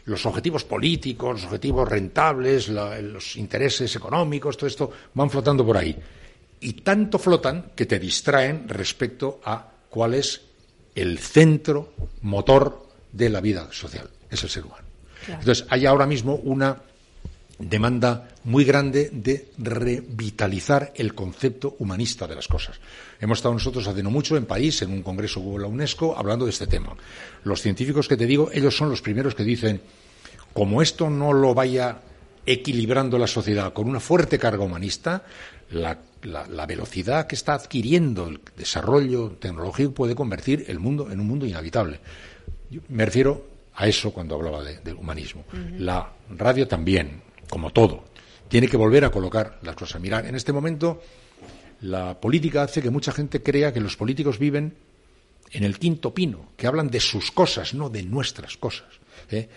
los objetivos políticos, los objetivos rentables, los intereses económicos, todo esto van flotando por ahí. Y tanto flotan que te distraen respecto a cuál es el centro motor de la vida social. Es el ser humano. Entonces, hay ahora mismo una demanda muy grande de revitalizar el concepto humanista de las cosas. Hemos estado nosotros hace no mucho en París, en un congreso de la UNESCO, hablando de este tema. Los científicos que te digo, ellos son los primeros que dicen, como esto no lo vaya equilibrando la sociedad con una fuerte carga humanista, la, velocidad que está adquiriendo el desarrollo tecnológico puede convertir el mundo en un mundo inhabitable. me refiero a eso cuando hablaba de, humanismo. La radio también, como todo, tiene que volver a colocar las cosas. Mirar, en este momento la política hace que mucha gente crea que los políticos viven en el quinto pino, que hablan de sus cosas, no de nuestras cosas. ¿eh?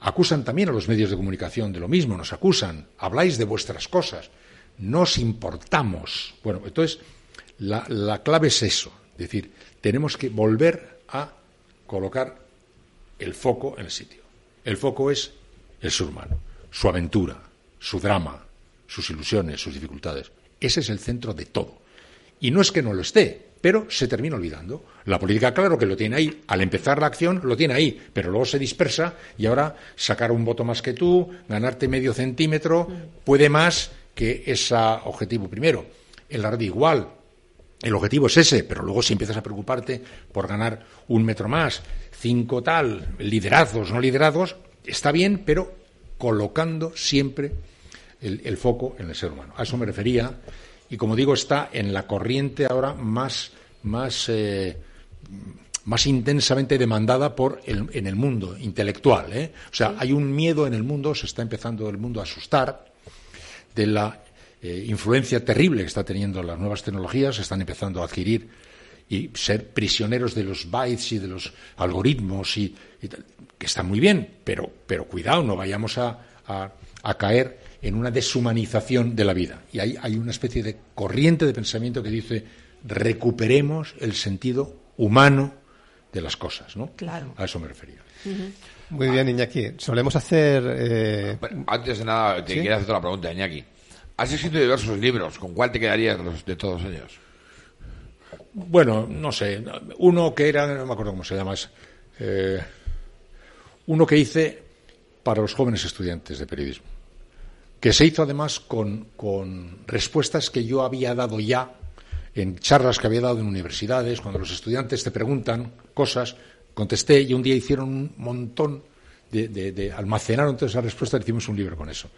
Acusan también a los medios de comunicación de lo mismo, nos acusan, habláis de vuestras cosas, nos importamos. Bueno, entonces la, la clave es eso, es decir, tenemos que volver a colocar el foco en el sitio. El foco es el ser humano su aventura, su drama, sus ilusiones, sus dificultades. Ese es el centro de todo. Y no es que no lo esté, pero se termina olvidando. La política, claro que lo tiene ahí. Al empezar la acción lo tiene ahí, pero luego se dispersa y ahora sacar un voto más que tú, ganarte medio centímetro, puede más que ese objetivo primero. En la red igual. El objetivo es ese, pero luego si empiezas a preocuparte por ganar un metro más, cinco tal, liderazgos, no liderazgos, está bien, pero colocando siempre el, foco en el ser humano. A eso me refería y, como digo, está en la corriente ahora más, más, eh, más intensamente demandada por en el mundo intelectual. ¿eh? O sea, hay un miedo en el mundo, se está empezando el mundo a asustar de la eh, influencia terrible que está teniendo las nuevas tecnologías, se están empezando a adquirir y ser prisioneros de los bytes y de los algoritmos y, y que está muy bien, pero, pero cuidado, no vayamos a, a, caer en una deshumanización de la vida. Y hay, hay una especie de corriente de pensamiento que dice recuperemos el sentido humano de las cosas, ¿no? Claro. A eso me refería. Muy bien, Iñaki. Solemos hacer. Eh... antes de nada, te quiero hacer otra pregunta, Iñaki. Has escrito diversos libros. ¿Con cuál te quedarías de todos ellos? Bueno, no sé. Uno que era, no me acuerdo cómo se llama, eh, uno que hice para los jóvenes estudiantes de periodismo, que se hizo además con, con respuestas que yo había dado ya en charlas que había dado en universidades, cuando los estudiantes te preguntan cosas, contesté y un día hicieron un montón de, de, almacenaron todas esas respuestas y hicimos un libro con eso.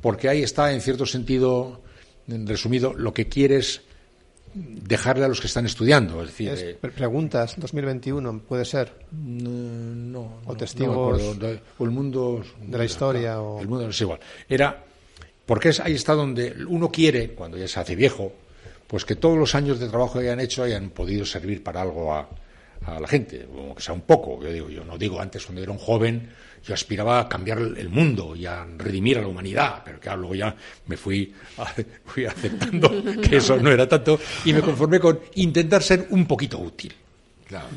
Porque ahí está, en cierto sentido, resumido, lo que quieres dejarle a los que están estudiando. Es decir, eh, preguntas, 2021, ¿puede ser? No, o testigos. o el mundo. De la historia. o... El mundo es igual. Era. Porque es, ahí está donde uno quiere, cuando ya se hace viejo, pues que todos los años de trabajo que hayan hecho hayan podido servir para algo a, a la gente, como que sea un poco. Yo digo, yo no digo antes cuando era un joven, yo aspiraba a cambiar el mundo y a redimir a la humanidad, pero que luego ya me fui, *laughs* fui aceptando que *laughs* eso no era tanto y me conformé con intentar ser un poquito útil.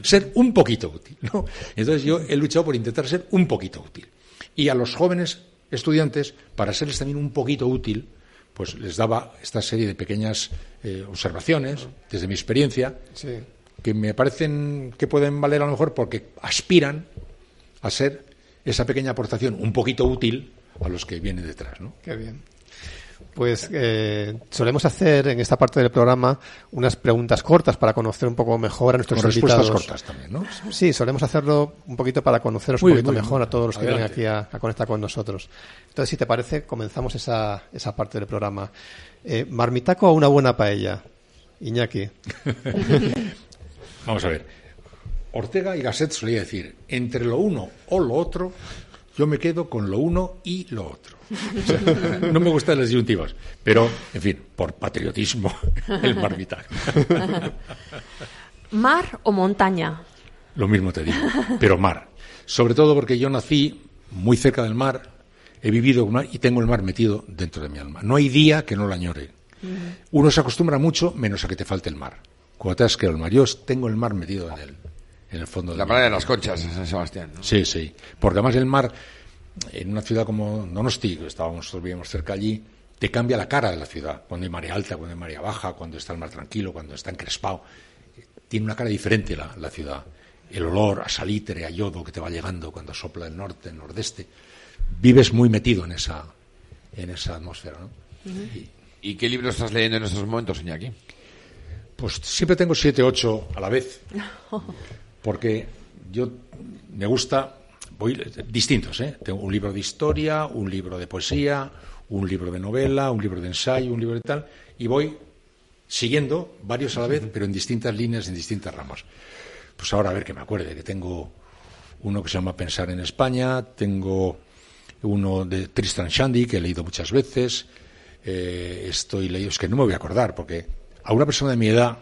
Ser un poquito útil. ¿no? Entonces yo he luchado por intentar ser un poquito útil. Y a los jóvenes estudiantes, para serles también un poquito útil, pues les daba esta serie de pequeñas eh, observaciones desde mi experiencia que me parecen que pueden valer a lo mejor porque aspiran a ser esa pequeña aportación un poquito útil a los que vienen detrás. ¿no? Qué bien. Pues eh, solemos hacer en esta parte del programa unas preguntas cortas para conocer un poco mejor a nuestros Con invitados. respuestas cortas también, ¿no? Sí, solemos hacerlo un poquito para conoceros un poquito mejor a todos los que vienen aquí a, conectar con nosotros. Entonces, si te parece, comenzamos esa, esa parte del programa. Eh, ¿Marmitaco o una buena paella? Iñaki. *laughs* Vamos a ver. Ortega y Gasset solía decir, entre lo uno o lo otro, yo me quedo con lo uno y lo otro. *laughs* no me gustan las disyuntivas, pero, en fin, por patriotismo, *laughs* el marmitaco. *laughs* ¿Mar o montaña? Lo mismo te digo, pero mar. Sobre todo porque yo nací muy cerca del mar, he vivido un mar y tengo el mar metido dentro de mi alma. No hay día que no lo añore. Uno se acostumbra mucho menos a que te falte el mar. Cuando te has el mar, yo tengo el mar metido en el, en el fondo La playa de las Conchas, en San Sebastián. Sí, sí. Porque además el mar, en una ciudad como Donosti, estábamos, vivíamos cerca allí, te cambia la cara de la ciudad. Cuando hay marea alta, cuando hay marea baja, cuando está el mar tranquilo, cuando está encrespado. Tiene una cara diferente la, la ciudad. El olor a salitre, a yodo que te va llegando cuando sopla el norte, el nordeste. Vives muy metido en esa, en esa atmósfera. ¿no? ¿Y, ¿Y, qué libro estás leyendo en estos momentos, Iñaki? Pues siempre tengo siete, ocho a la vez. *laughs* Porque yo me gusta, voy distintos, ¿eh? Tengo un libro de historia, un libro de poesía, un libro de novela, un libro de ensayo, un libro de tal, y voy siguiendo varios a la vez, pero en distintas líneas, en distintas ramas. Pues ahora a ver que me acuerde, que tengo uno que se llama Pensar en España, tengo uno de Tristan Shandy, que he leído muchas veces, eh, estoy leyendo, es que no me voy a acordar, porque a una persona de mi edad,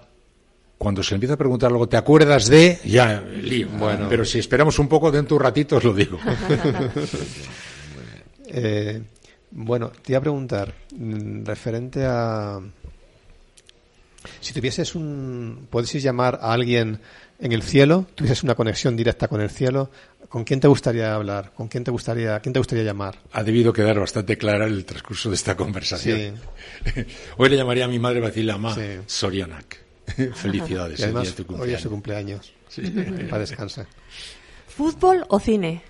cuando se le empieza a preguntar algo, ¿te acuerdas de? Ya, lío. Bueno. Pero si esperamos un poco, dentro de un ratito os lo digo. *laughs* eh, bueno, te iba a preguntar, mm, referente a. Si tuvieses un. ¿Puedes llamar a alguien en el cielo? ¿Tuvieses una conexión directa con el cielo? ¿Con quién te gustaría hablar? ¿Con quién te gustaría, quién te gustaría llamar? Ha debido quedar bastante clara el transcurso de esta conversación. *laughs* Hoy le llamaría a mi madre para decirle a mamá Sorianak. Felicidades. Y además, hoy es su cumpleaños. Sí. *laughs* Para descansar. ¿Fútbol o cine?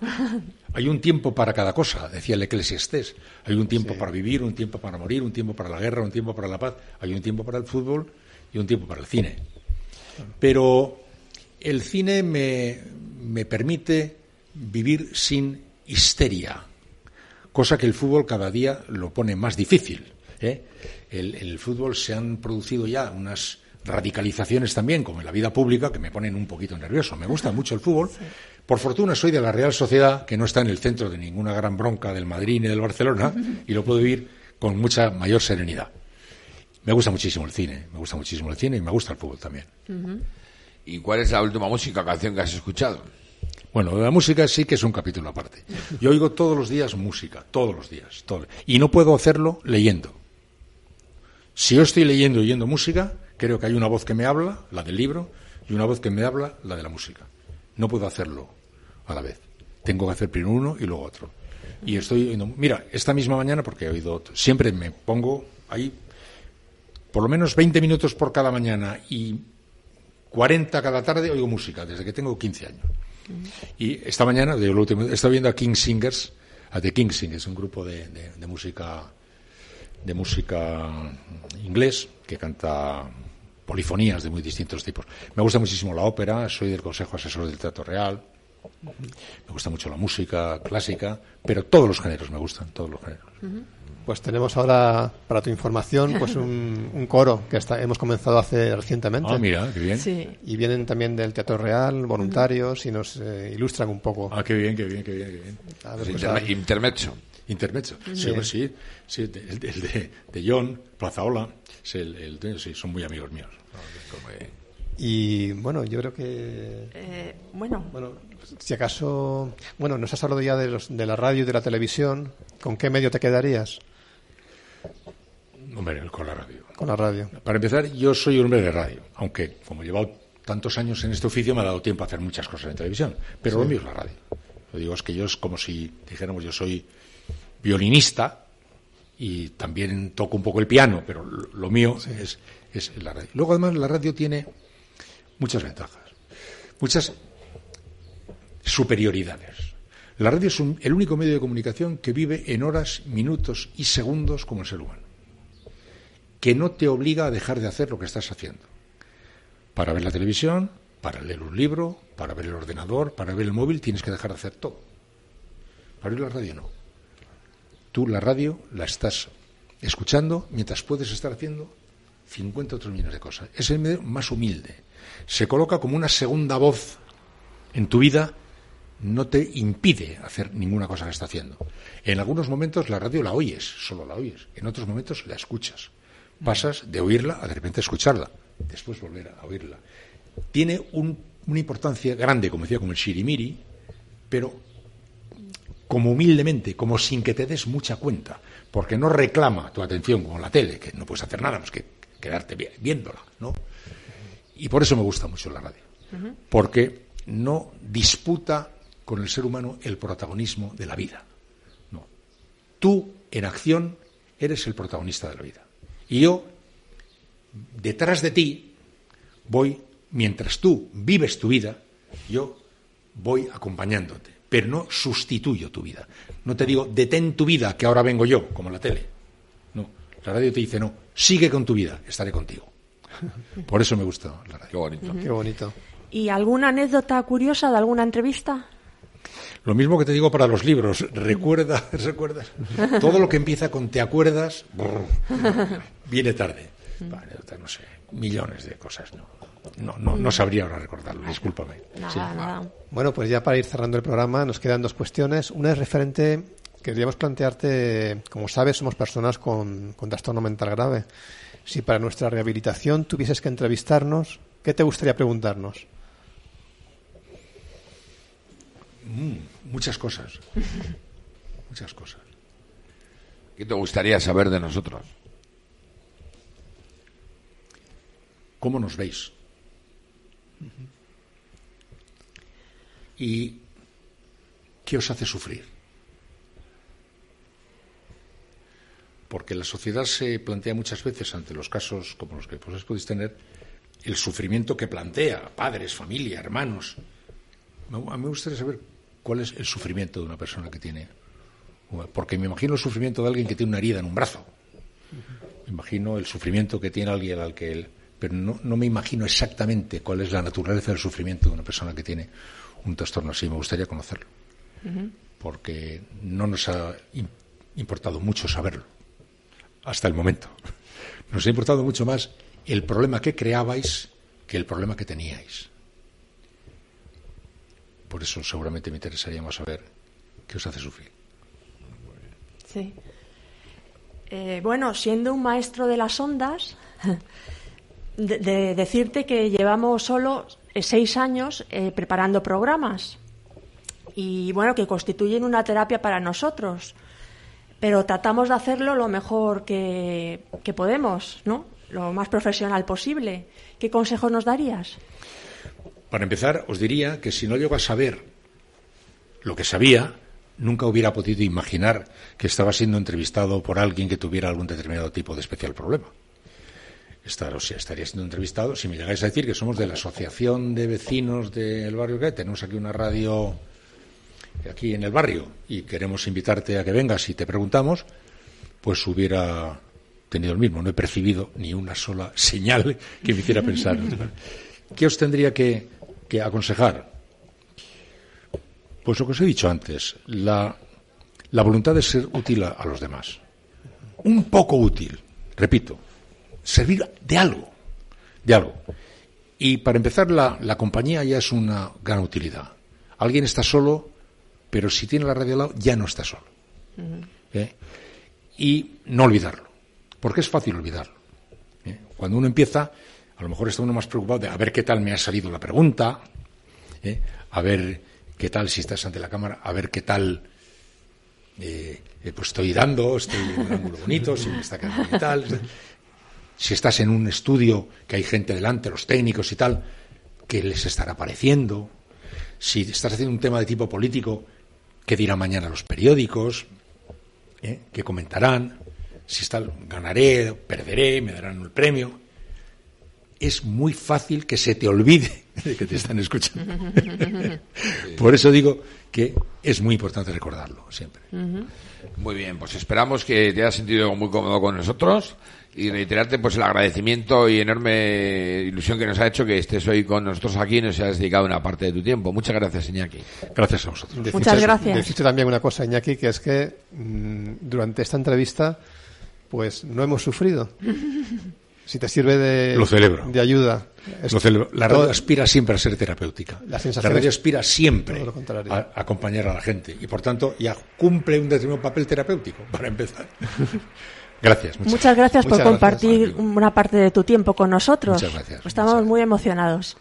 *laughs* Hay un tiempo para cada cosa, decía el Eclesiastés. Hay un tiempo para vivir, un tiempo para morir, un tiempo para la guerra, un tiempo para la paz. Hay un tiempo para el fútbol y un tiempo para el cine. Pero el cine me, me permite vivir sin histeria, cosa que el fútbol cada día lo pone más difícil. ¿eh? El, el, fútbol se han producido ya unas radicalizaciones también, como en la vida pública, que me ponen un poquito nervioso. Me gusta mucho el fútbol. Por fortuna soy de la Real Sociedad, que no está en el centro de ninguna gran bronca del Madrid ni del Barcelona, y lo puedo vivir con mucha mayor serenidad. Me gusta muchísimo el cine, me gusta muchísimo el cine y me gusta el fútbol también. ¿Y cuál es la última música, canción que has escuchado? Bueno, la música sí que es un capítulo aparte. Yo oigo todos los días música, todos los días. Todo. Y no puedo hacerlo leyendo. Si yo estoy leyendo y oyendo música, creo que hay una voz que me habla, la del libro, y una voz que me habla, la de la música. No puedo hacerlo a la vez. Tengo que hacer primero uno y luego otro. Y estoy oyendo. Mira, esta misma mañana, porque he oído. Siempre me pongo ahí por lo menos 20 minutos por cada mañana y 40 cada tarde oigo música, desde que tengo 15 años. Y esta mañana, de lo último, he estado viendo a King Singers, a The King Singers, un grupo de, de música de música inglés que canta polifonías de muy distintos tipos. Me gusta muchísimo la ópera, soy del Consejo Asesor del Teatro Real, me gusta mucho la música clásica, pero todos los géneros me gustan, todos los géneros. Pues tenemos ahora, para tu información, pues *laughs* un, coro que está, hemos comenzado hace recientemente. Ah, mira, qué bien. Y vienen también del Teatro Real, voluntarios, y nos eh, ilustran un poco. Ah, qué bien, qué bien, qué bien. Qué bien. Pues intermecho. Intermecho, sí, sí, sí, el, de, de, John, Plazaola, sí, el, sí, son muy amigos míos. Y bueno, yo creo que. Eh, bueno. Bueno, si acaso. Bueno, nos has hablado ya de, los, de la radio y de la televisión. ¿Con qué medio te quedarías? Hombre, con la radio. Con la radio. Para empezar, yo soy hombre de radio, aunque como he llevado tantos años en este oficio me ha dado tiempo a hacer muchas cosas en televisión, pero lo mío es la radio. Lo digo es que yo es como si dijéramos yo soy violinista y también toco un poco el piano, pero lo mío es, es la radio. Luego además la radio tiene muchas ventajas, muchas superioridades. La radio es el único medio de comunicación que vive en horas, minutos y segundos como el ser humano, que no te obliga a dejar de hacer lo que estás haciendo. Para ver la televisión, para leer un libro, para ver el ordenador, para ver el móvil, tienes que dejar de hacer todo. Para oír la radio no. Tú la radio la estás escuchando mientras puedes estar haciendo 50 otros millones de cosas. Es el medio más humilde. Se coloca como una segunda voz en tu vida no te impide hacer ninguna cosa que está haciendo. En algunos momentos la radio la oyes, solo la oyes. En otros momentos la escuchas. Pasas de oírla a de repente escucharla, después volver a oírla. Tiene una importancia grande, como decía, como el shirimiri, pero como humildemente, como sin que te des mucha cuenta, porque no reclama tu atención como la tele, que no puedes hacer nada más que quedarte viéndola, ¿no? Y por eso me gusta mucho la radio, porque no disputa con el ser humano el protagonismo de la vida. No. Tú, en acción, eres el protagonista de la vida. Y yo, detrás de ti, voy, mientras tú vives tu vida, yo voy acompañándote, pero no sustituyo tu vida. No te digo, detén tu vida, que ahora vengo yo, como la tele. No, la radio te dice, no, sigue con tu vida, estaré contigo. Por eso me gusta la radio. Qué bonito. Qué bonito. ¿Y alguna anécdota curiosa de alguna entrevista? Lo mismo que te digo para los libros. Recuerda, *laughs* recuerdas. Todo lo que empieza con te acuerdas, viene tarde. no sé, millones de cosas. No, no, no, sabría ahora recordarlo, discúlpame. Bueno, pues ya para ir cerrando el programa, nos quedan dos cuestiones. Una es referente, queríamos plantearte, como sabes, somos personas con, con trastorno mental grave. Si para nuestra rehabilitación tuvieses que entrevistarnos, ¿qué te gustaría preguntarnos? Mm, muchas cosas. *laughs* muchas cosas. ¿Qué te gustaría saber de nosotros? ¿Cómo nos veis? ¿Y qué os hace sufrir? Porque la sociedad se plantea muchas veces ante los casos como los que vosotros podéis tener el sufrimiento que plantea padres, familia, hermanos. A mí me gustaría saber cuál es el sufrimiento de una persona que tiene. Porque me imagino el sufrimiento de alguien que tiene una herida en un brazo. Me imagino el sufrimiento que tiene alguien al que él. Pero no, no me imagino exactamente cuál es la naturaleza del sufrimiento de una persona que tiene un trastorno así. Me gustaría conocerlo. Porque no nos ha importado mucho saberlo. Hasta el momento. Nos ha importado mucho más el problema que creabais que el problema que teníais. Por eso seguramente me interesaría más saber qué os hace sufrir. Sí. Eh, bueno, siendo un maestro de las ondas, *laughs* de, decirte que llevamos solo eh, seis años eh, preparando programas y bueno, que constituyen una terapia para nosotros, pero tratamos de hacerlo lo mejor que, que podemos, ¿no? Lo más profesional posible. ¿Qué consejos nos darías? Para empezar, os diría que si no llego a saber lo que sabía, nunca hubiera podido imaginar que estaba siendo entrevistado por alguien que tuviera algún determinado tipo de especial problema. estar, o sea, estaría siendo entrevistado si me llegáis a decir que somos de la Asociación de Vecinos del Barrio que tenemos aquí una radio aquí en el barrio y queremos invitarte a que vengas y te preguntamos, pues hubiera tenido el mismo. No he percibido ni una sola señal que me hiciera pensar. *laughs* ¿Qué os tendría que, que aconsejar? Pues lo que os he dicho antes, la, la voluntad de ser útil a, los demás. Un poco útil, repito, servir de algo, de algo. Y para empezar, la, la compañía ya es una gran utilidad. Alguien está solo, pero si tiene la radio al lado, ya no está solo. ¿Eh? Y no olvidarlo, porque es fácil olvidarlo. ¿Eh? Cuando uno empieza, a lo mejor está uno más preocupado de a ver qué tal me ha salido la pregunta, ¿eh? a ver qué tal si estás ante la cámara, a ver qué tal eh, pues estoy dando, estoy en un ángulo bonito, si me está quedando y tal. Si estás en un estudio que hay gente delante, los técnicos y tal, ¿qué les estará pareciendo? Si estás haciendo un tema de tipo político, ¿qué dirán mañana los periódicos? ¿Eh? ¿Qué comentarán? Si está, ganaré, perderé, me darán el premio. Es muy fácil que se te olvide de *laughs* que te están escuchando. *laughs* Por eso digo que es muy importante recordarlo siempre. Muy bien, pues esperamos que te hayas sentido muy cómodo con nosotros y reiterarte pues el agradecimiento y enorme ilusión que nos ha hecho que estés hoy con nosotros aquí y nos hayas dedicado una parte de tu tiempo. Muchas gracias, Iñaki. Gracias a vosotros. Muchas gracias. Decirte también una cosa, Iñaki, que es que mm, durante esta entrevista pues no hemos sufrido. *laughs* Si te sirve de, Lo celebro. de ayuda. Lo celebro. La radio aspira siempre a ser terapéutica. La La, radio aspira siempre todo lo contrario. a, a acompañar a la gente y por tanto ya cumple un determinado papel terapéutico *laughs* para empezar. Gracias. muchas Muchas gracias por Muchas gracias, compartir amigo. una parte de tu tiempo con nosotros. Muchas gracias, Estamos muchas muy emocionados.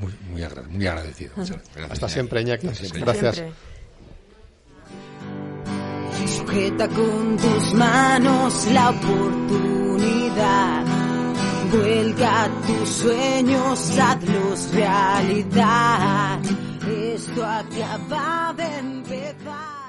Muy, muy, agra- muy agradecido. Muchas gracias. Gracias, Hasta Iñaki. siempre, Iñaki. siempre. Gracias. Siempre. Sujeta con tus manos la oportunidad. Vuelga tus sueños, hazlos realidad. Esto acaba de empezar.